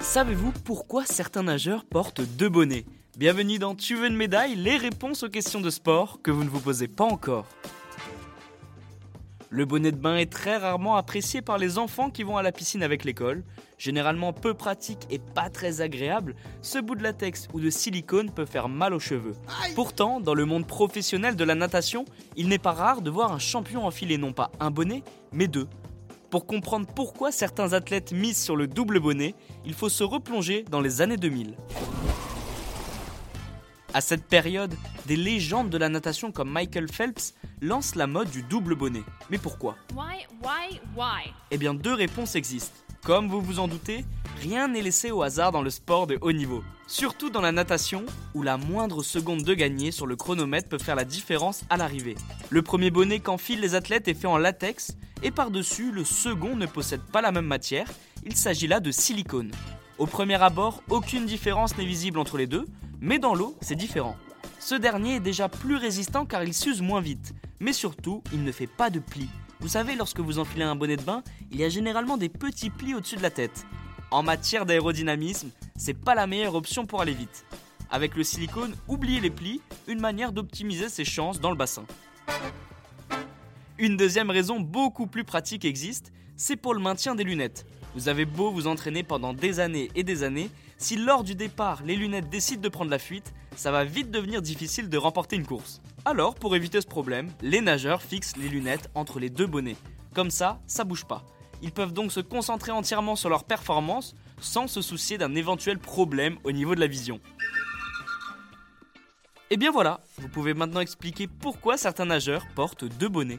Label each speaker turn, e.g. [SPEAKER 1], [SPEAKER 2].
[SPEAKER 1] Savez-vous pourquoi certains nageurs portent deux bonnets? Bienvenue dans Tu veux une médaille? Les réponses aux questions de sport que vous ne vous posez pas encore. Le bonnet de bain est très rarement apprécié par les enfants qui vont à la piscine avec l'école. Généralement peu pratique et pas très agréable, ce bout de latex ou de silicone peut faire mal aux cheveux. Pourtant, dans le monde professionnel de la natation, il n'est pas rare de voir un champion enfiler non pas un bonnet, mais deux. Pour comprendre pourquoi certains athlètes misent sur le double bonnet, il faut se replonger dans les années 2000. À cette période, des légendes de la natation comme Michael Phelps lancent la mode du double bonnet. Mais pourquoi?
[SPEAKER 2] Why, why, why?
[SPEAKER 1] Eh bien, deux réponses existent. Comme vous vous en doutez, rien n'est laissé au hasard dans le sport de haut niveau. Surtout dans la natation, où la moindre seconde de gagner sur le chronomètre peut faire la différence à l'arrivée. Le premier bonnet qu'enfilent les athlètes est fait en latex, et par-dessus, le second ne possède pas la même matière, il s'agit là de silicone. Au premier abord, aucune différence n'est visible entre les deux, mais dans l'eau, c'est différent. Ce dernier est déjà plus résistant car il s'use moins vite, mais surtout, il ne fait pas de plis. Vous savez, lorsque vous enfilez un bonnet de bain, il y a généralement des petits plis au-dessus de la tête. En matière d'aérodynamisme, c'est pas la meilleure option pour aller vite. Avec le silicone, oubliez les plis, une manière d'optimiser ses chances dans le bassin. Une deuxième raison beaucoup plus pratique existe, c'est pour le maintien des lunettes. Vous avez beau vous entraîner pendant des années et des années, si lors du départ les lunettes décident de prendre la fuite, ça va vite devenir difficile de remporter une course. Alors, pour éviter ce problème, les nageurs fixent les lunettes entre les deux bonnets. Comme ça, ça bouge pas. Ils peuvent donc se concentrer entièrement sur leur performance sans se soucier d'un éventuel problème au niveau de la vision. Et bien voilà, vous pouvez maintenant expliquer pourquoi certains nageurs portent deux bonnets.